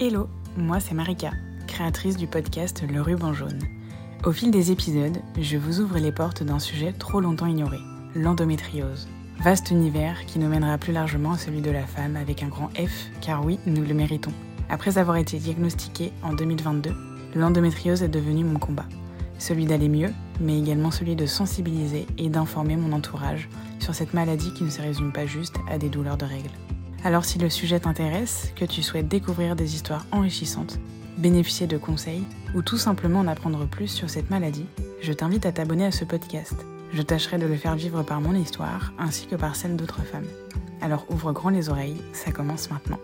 Hello, moi c'est Marika, créatrice du podcast Le Ruban Jaune. Au fil des épisodes, je vous ouvre les portes d'un sujet trop longtemps ignoré, l'endométriose. Vaste univers qui nous mènera plus largement à celui de la femme avec un grand F, car oui, nous le méritons. Après avoir été diagnostiquée en 2022, l'endométriose est devenue mon combat. Celui d'aller mieux, mais également celui de sensibiliser et d'informer mon entourage sur cette maladie qui ne se résume pas juste à des douleurs de règles. Alors si le sujet t'intéresse, que tu souhaites découvrir des histoires enrichissantes, bénéficier de conseils ou tout simplement en apprendre plus sur cette maladie, je t'invite à t'abonner à ce podcast. Je tâcherai de le faire vivre par mon histoire ainsi que par celle d'autres femmes. Alors ouvre grand les oreilles, ça commence maintenant.